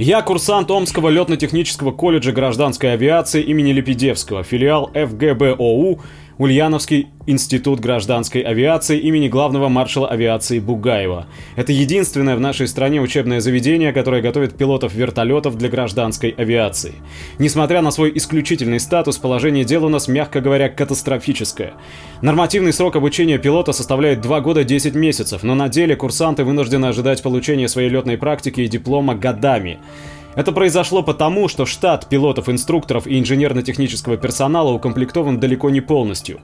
Я курсант Омского летно-технического колледжа гражданской авиации имени Лепидевского, филиал ФГБОУ Ульяновский институт гражданской авиации имени главного маршала авиации Бугаева. Это единственное в нашей стране учебное заведение, которое готовит пилотов вертолетов для гражданской авиации. Несмотря на свой исключительный статус, положение дел у нас, мягко говоря, катастрофическое. Нормативный срок обучения пилота составляет 2 года 10 месяцев, но на деле курсанты вынуждены ожидать получения своей летной практики и диплома годами. Это произошло потому, что штат пилотов-инструкторов и инженерно-технического персонала укомплектован далеко не полностью.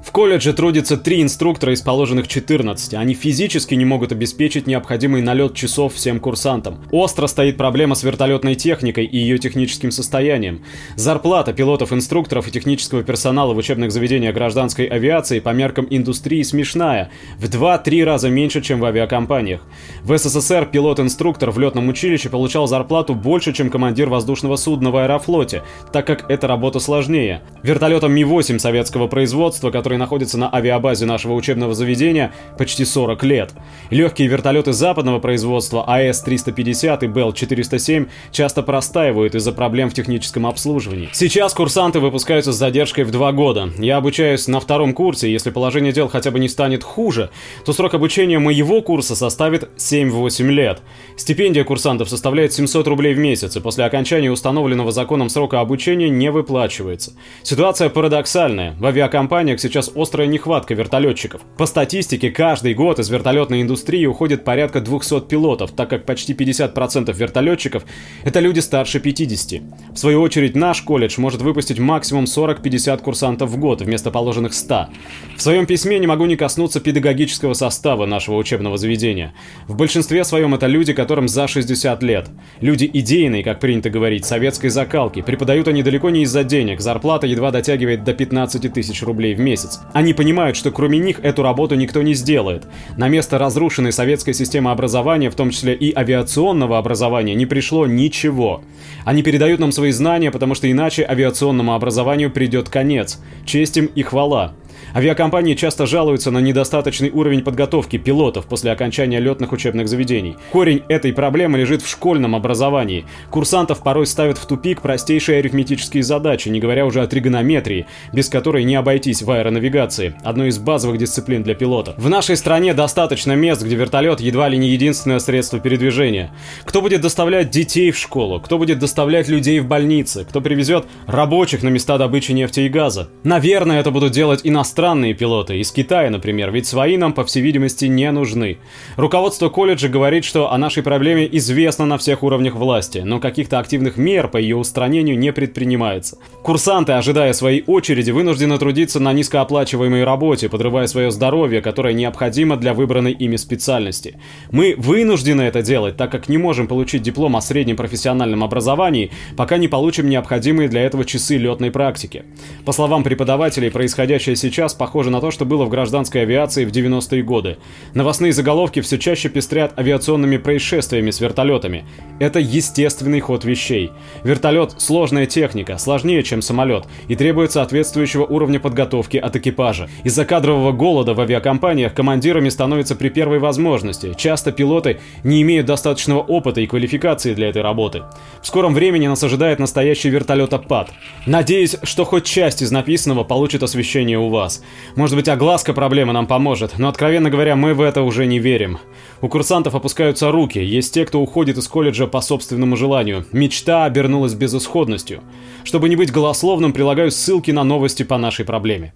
В колледже трудится три инструктора из положенных 14. Они физически не могут обеспечить необходимый налет часов всем курсантам. Остро стоит проблема с вертолетной техникой и ее техническим состоянием. Зарплата пилотов-инструкторов и технического персонала в учебных заведениях гражданской авиации по меркам индустрии смешная. В 2-3 раза меньше, чем в авиакомпаниях. В СССР пилот-инструктор в летном училище получал зарплату больше, чем командир воздушного судна в аэрофлоте, так как эта работа сложнее. Вертолетом Ми-8 советского производства, который который находится на авиабазе нашего учебного заведения почти 40 лет. Легкие вертолеты западного производства АС-350 и Бел-407 часто простаивают из-за проблем в техническом обслуживании. Сейчас курсанты выпускаются с задержкой в два года. Я обучаюсь на втором курсе, если положение дел хотя бы не станет хуже, то срок обучения моего курса составит 7-8 лет. Стипендия курсантов составляет 700 рублей в месяц, и после окончания установленного законом срока обучения не выплачивается. Ситуация парадоксальная. В авиакомпаниях сейчас сейчас острая нехватка вертолетчиков. По статистике, каждый год из вертолетной индустрии уходит порядка 200 пилотов, так как почти 50% вертолетчиков – это люди старше 50. В свою очередь, наш колледж может выпустить максимум 40-50 курсантов в год вместо положенных 100. В своем письме не могу не коснуться педагогического состава нашего учебного заведения. В большинстве своем это люди, которым за 60 лет. Люди идейные, как принято говорить, советской закалки. Преподают они далеко не из-за денег, зарплата едва дотягивает до 15 тысяч рублей в месяц месяц. Они понимают, что кроме них эту работу никто не сделает. На место разрушенной советской системы образования, в том числе и авиационного образования, не пришло ничего. Они передают нам свои знания, потому что иначе авиационному образованию придет конец. Честь им и хвала. Авиакомпании часто жалуются на недостаточный уровень подготовки пилотов после окончания летных учебных заведений. Корень этой проблемы лежит в школьном образовании. Курсантов порой ставят в тупик простейшие арифметические задачи, не говоря уже о тригонометрии, без которой не обойтись в аэронавигации, одной из базовых дисциплин для пилота. В нашей стране достаточно мест, где вертолет едва ли не единственное средство передвижения. Кто будет доставлять детей в школу? Кто будет доставлять людей в больницы? Кто привезет рабочих на места добычи нефти и газа? Наверное, это будут делать иностранные иностранные пилоты, из Китая, например, ведь свои нам, по всей видимости, не нужны. Руководство колледжа говорит, что о нашей проблеме известно на всех уровнях власти, но каких-то активных мер по ее устранению не предпринимается. Курсанты, ожидая своей очереди, вынуждены трудиться на низкооплачиваемой работе, подрывая свое здоровье, которое необходимо для выбранной ими специальности. Мы вынуждены это делать, так как не можем получить диплом о среднем профессиональном образовании, пока не получим необходимые для этого часы летной практики. По словам преподавателей, происходящее сейчас сейчас похоже на то, что было в гражданской авиации в 90-е годы. Новостные заголовки все чаще пестрят авиационными происшествиями с вертолетами. Это естественный ход вещей. Вертолет – сложная техника, сложнее, чем самолет, и требует соответствующего уровня подготовки от экипажа. Из-за кадрового голода в авиакомпаниях командирами становятся при первой возможности. Часто пилоты не имеют достаточного опыта и квалификации для этой работы. В скором времени нас ожидает настоящий вертолетопад. Надеюсь, что хоть часть из написанного получит освещение у вас. Может быть, огласка проблемы нам поможет, но, откровенно говоря, мы в это уже не верим. У курсантов опускаются руки, есть те, кто уходит из колледжа по собственному желанию. Мечта обернулась безысходностью. Чтобы не быть голословным, прилагаю ссылки на новости по нашей проблеме.